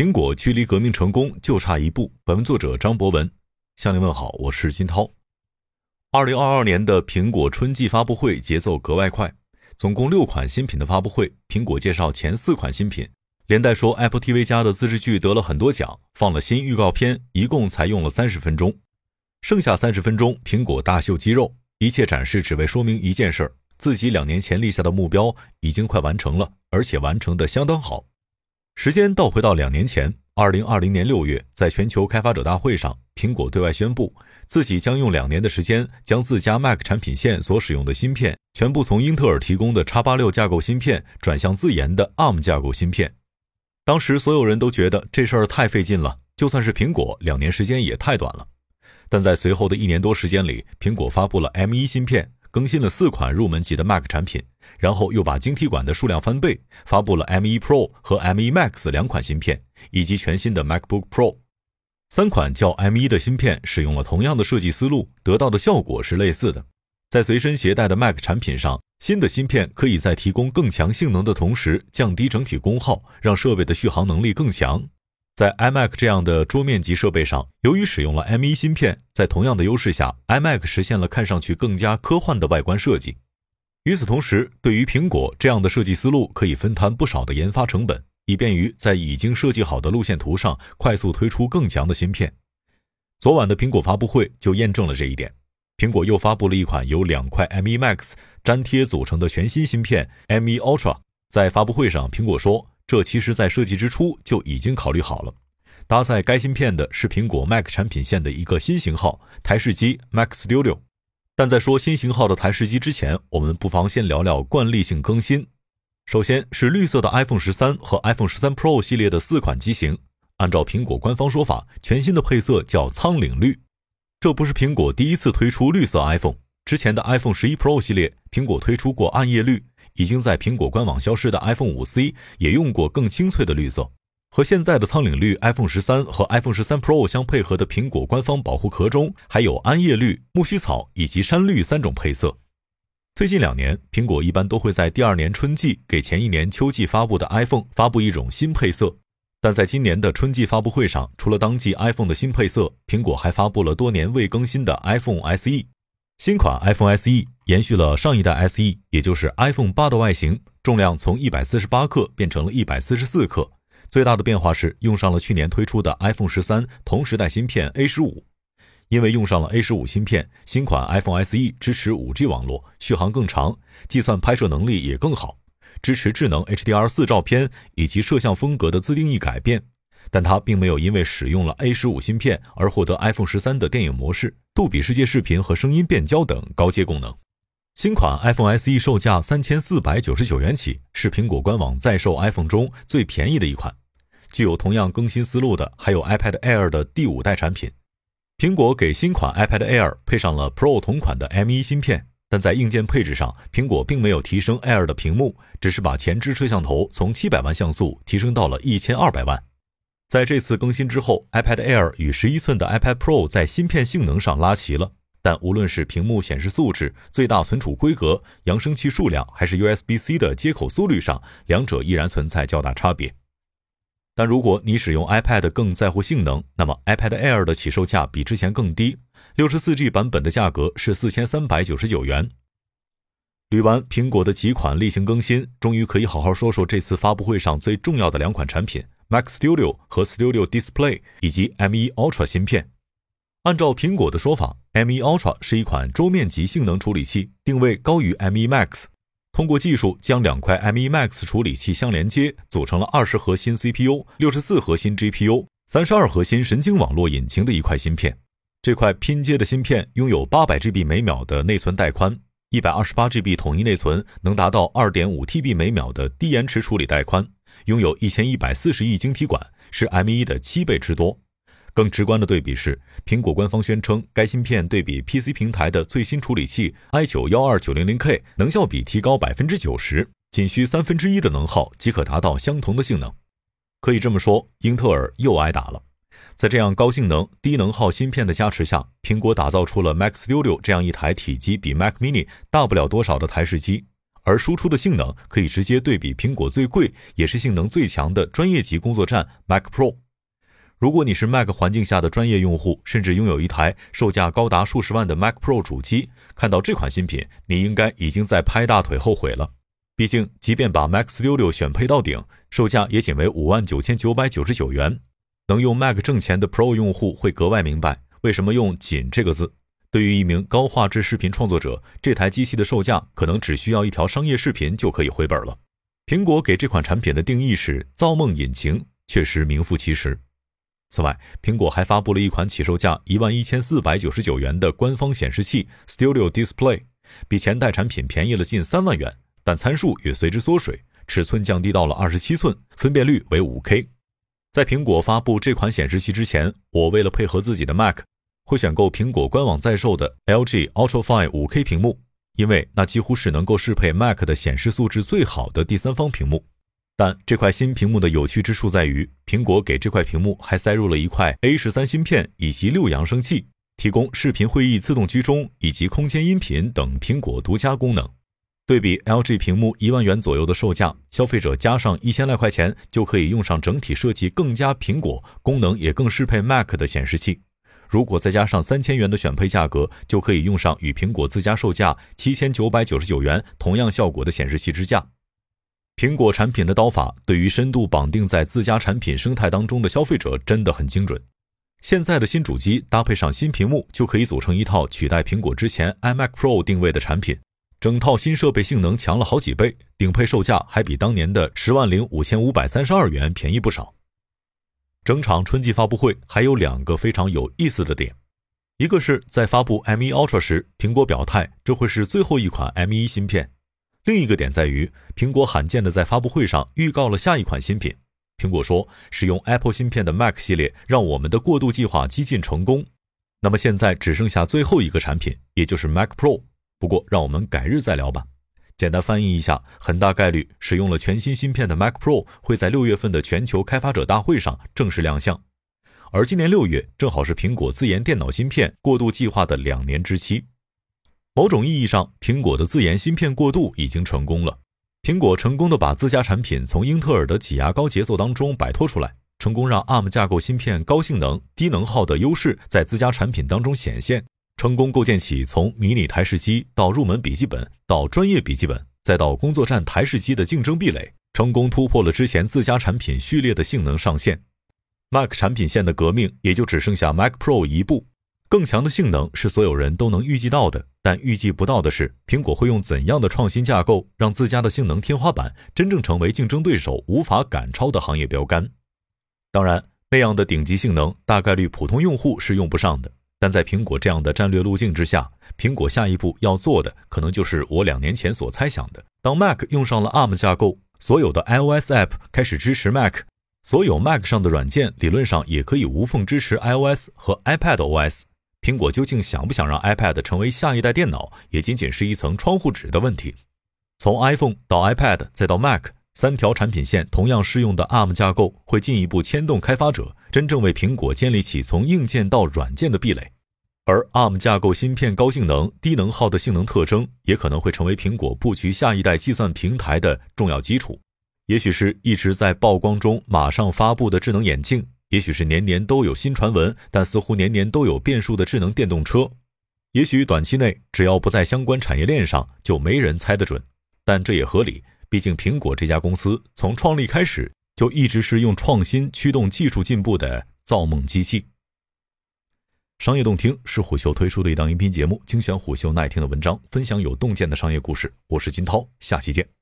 苹果距离革命成功就差一步。本文作者张博文向您问好，我是金涛。二零二二年的苹果春季发布会节奏格外快，总共六款新品的发布会，苹果介绍前四款新品，连带说 Apple TV 加的自制剧得了很多奖，放了新预告片，一共才用了三十分钟，剩下三十分钟，苹果大秀肌肉，一切展示只为说明一件事儿：自己两年前立下的目标已经快完成了，而且完成的相当好。时间倒回到两年前，二零二零年六月，在全球开发者大会上，苹果对外宣布，自己将用两年的时间，将自家 Mac 产品线所使用的芯片，全部从英特尔提供的 x 八六架构芯片转向自研的 ARM 架构芯片。当时所有人都觉得这事儿太费劲了，就算是苹果，两年时间也太短了。但在随后的一年多时间里，苹果发布了 M 一芯片，更新了四款入门级的 Mac 产品。然后又把晶体管的数量翻倍，发布了 M1 Pro 和 M1 Max 两款芯片，以及全新的 MacBook Pro。三款叫 M1 的芯片使用了同样的设计思路，得到的效果是类似的。在随身携带的 Mac 产品上，新的芯片可以在提供更强性能的同时，降低整体功耗，让设备的续航能力更强。在 iMac 这样的桌面级设备上，由于使用了 M1 芯片，在同样的优势下，iMac 实现了看上去更加科幻的外观设计。与此同时，对于苹果这样的设计思路，可以分摊不少的研发成本，以便于在已经设计好的路线图上快速推出更强的芯片。昨晚的苹果发布会就验证了这一点。苹果又发布了一款由两块 M1 Max 粘贴组成的全新芯片 M1 Ultra。在发布会上，苹果说，这其实在设计之初就已经考虑好了。搭载该芯片的是苹果 Mac 产品线的一个新型号台式机 Mac Studio。但在说新型号的台式机之前，我们不妨先聊聊惯例性更新。首先是绿色的 iPhone 十三和 iPhone 十三 Pro 系列的四款机型，按照苹果官方说法，全新的配色叫苍岭绿。这不是苹果第一次推出绿色 iPhone，之前的 iPhone 十一 Pro 系列，苹果推出过暗夜绿，已经在苹果官网消失的 iPhone 五 C 也用过更清脆的绿色。和现在的苍岭绿 iPhone 十三和 iPhone 十三 Pro 相配合的苹果官方保护壳中，还有桉叶绿、苜蓿草以及山绿三种配色。最近两年，苹果一般都会在第二年春季给前一年秋季发布的 iPhone 发布一种新配色。但在今年的春季发布会上，除了当季 iPhone 的新配色，苹果还发布了多年未更新的 iPhone SE。新款 iPhone SE 延续了上一代 SE，也就是 iPhone 八的外形，重量从一百四十八克变成了一百四十四克。最大的变化是用上了去年推出的 iPhone 十三同时代芯片 A 十五，因为用上了 A 十五芯片，新款 iPhone SE 支持 5G 网络，续航更长，计算拍摄能力也更好，支持智能 HDR 四照片以及摄像风格的自定义改变。但它并没有因为使用了 A 十五芯片而获得 iPhone 十三的电影模式、杜比世界视频和声音变焦等高阶功能。新款 iPhone SE 售价三千四百九十九元起，是苹果官网在售 iPhone 中最便宜的一款。具有同样更新思路的还有 iPad Air 的第五代产品。苹果给新款 iPad Air 配上了 Pro 同款的 M1 芯片，但在硬件配置上，苹果并没有提升 Air 的屏幕，只是把前置摄像头从七百万像素提升到了一千二百万。在这次更新之后，iPad Air 与十一寸的 iPad Pro 在芯片性能上拉齐了，但无论是屏幕显示素质、最大存储规格、扬声器数量，还是 USB-C 的接口速率上，两者依然存在较大差别。但如果你使用 iPad 更在乎性能，那么 iPad Air 的起售价比之前更低，六十四 G 版本的价格是四千三百九十九元。捋完苹果的几款例行更新，终于可以好好说说这次发布会上最重要的两款产品：Mac Studio 和 Studio Display 以及 M1 Ultra 芯片。按照苹果的说法，M1 Ultra 是一款桌面级性能处理器，定位高于 M1 Max。通过技术将两块 M1 Max 处理器相连接，组成了二十核心 CPU、六十四核心 GPU、三十二核心神经网络引擎的一块芯片。这块拼接的芯片拥有八百 GB 每秒的内存带宽，一百二十八 GB 统一内存，能达到二点五 TB 每秒的低延迟处理带宽，拥有一千一百四十亿晶体管，是 M1 的七倍之多。更直观的对比是，苹果官方宣称，该芯片对比 PC 平台的最新处理器 i9 幺二九零零 K 能效比提高百分之九十，仅需三分之一的能耗即可达到相同的性能。可以这么说，英特尔又挨打了。在这样高性能、低能耗芯片的加持下，苹果打造出了 Mac Studio 这样一台体积比 Mac Mini 大不了多少的台式机，而输出的性能可以直接对比苹果最贵也是性能最强的专业级工作站 Mac Pro。如果你是 Mac 环境下的专业用户，甚至拥有一台售价高达数十万的 Mac Pro 主机，看到这款新品，你应该已经在拍大腿后悔了。毕竟，即便把 Mac Studio 选配到顶，售价也仅为五万九千九百九十九元。能用 Mac 挣钱的 Pro 用户会格外明白，为什么用“仅”这个字。对于一名高画质视频创作者，这台机器的售价可能只需要一条商业视频就可以回本了。苹果给这款产品的定义是“造梦引擎”，确实名副其实。此外，苹果还发布了一款起售价一万一千四百九十九元的官方显示器 Studio Display，比前代产品便宜了近三万元，但参数也随之缩水，尺寸降低到了二十七寸，分辨率为五 K。在苹果发布这款显示器之前，我为了配合自己的 Mac，会选购苹果官网在售的 LG Ultrafine 五 K 屏幕，因为那几乎是能够适配 Mac 的显示素质最好的第三方屏幕。但这块新屏幕的有趣之处在于，苹果给这块屏幕还塞入了一块 A 十三芯片以及六扬声器，提供视频会议自动居中以及空间音频等苹果独家功能。对比 LG 屏幕一万元左右的售价，消费者加上一千来块钱就可以用上整体设计更加苹果、功能也更适配 Mac 的显示器。如果再加上三千元的选配价格，就可以用上与苹果自家售价七千九百九十九元同样效果的显示器支架。苹果产品的刀法对于深度绑定在自家产品生态当中的消费者真的很精准。现在的新主机搭配上新屏幕，就可以组成一套取代苹果之前 iMac Pro 定位的产品。整套新设备性能强了好几倍，顶配售价还比当年的十万零五千五百三十二元便宜不少。整场春季发布会还有两个非常有意思的点，一个是在发布 M1 Ultra 时，苹果表态这会是最后一款 M1 芯片。另一个点在于，苹果罕见的在发布会上预告了下一款新品。苹果说，使用 Apple 芯片的 Mac 系列让我们的过渡计划几近成功。那么现在只剩下最后一个产品，也就是 Mac Pro。不过让我们改日再聊吧。简单翻译一下，很大概率使用了全新芯片的 Mac Pro 会在六月份的全球开发者大会上正式亮相。而今年六月正好是苹果自研电脑芯片过渡计划的两年之期。某种意义上，苹果的自研芯片过渡已经成功了。苹果成功的把自家产品从英特尔的挤牙膏节奏当中摆脱出来，成功让 ARM 架构芯片高性能、低能耗的优势在自家产品当中显现，成功构建起从迷你台式机到入门笔记本到专业笔记本再到工作站台式机的竞争壁垒，成功突破了之前自家产品序列的性能上限。Mac 产品线的革命也就只剩下 Mac Pro 一步。更强的性能是所有人都能预计到的，但预计不到的是，苹果会用怎样的创新架构，让自家的性能天花板真正成为竞争对手无法赶超的行业标杆。当然，那样的顶级性能，大概率普通用户是用不上的。但在苹果这样的战略路径之下，苹果下一步要做的，可能就是我两年前所猜想的：当 Mac 用上了 ARM 架构，所有的 iOS App 开始支持 Mac，所有 Mac 上的软件理论上也可以无缝支持 iOS 和 iPad OS。苹果究竟想不想让 iPad 成为下一代电脑，也仅仅是一层窗户纸的问题。从 iPhone 到 iPad 再到 Mac，三条产品线同样适用的 ARM 架构，会进一步牵动开发者，真正为苹果建立起从硬件到软件的壁垒。而 ARM 架构芯片高性能、低能耗的性能特征，也可能会成为苹果布局下一代计算平台的重要基础。也许是一直在曝光中马上发布的智能眼镜。也许是年年都有新传闻，但似乎年年都有变数的智能电动车。也许短期内只要不在相关产业链上，就没人猜得准。但这也合理，毕竟苹果这家公司从创立开始就一直是用创新驱动技术进步的造梦机器。商业洞听是虎嗅推出的一档音频节目，精选虎嗅耐听的文章，分享有洞见的商业故事。我是金涛，下期见。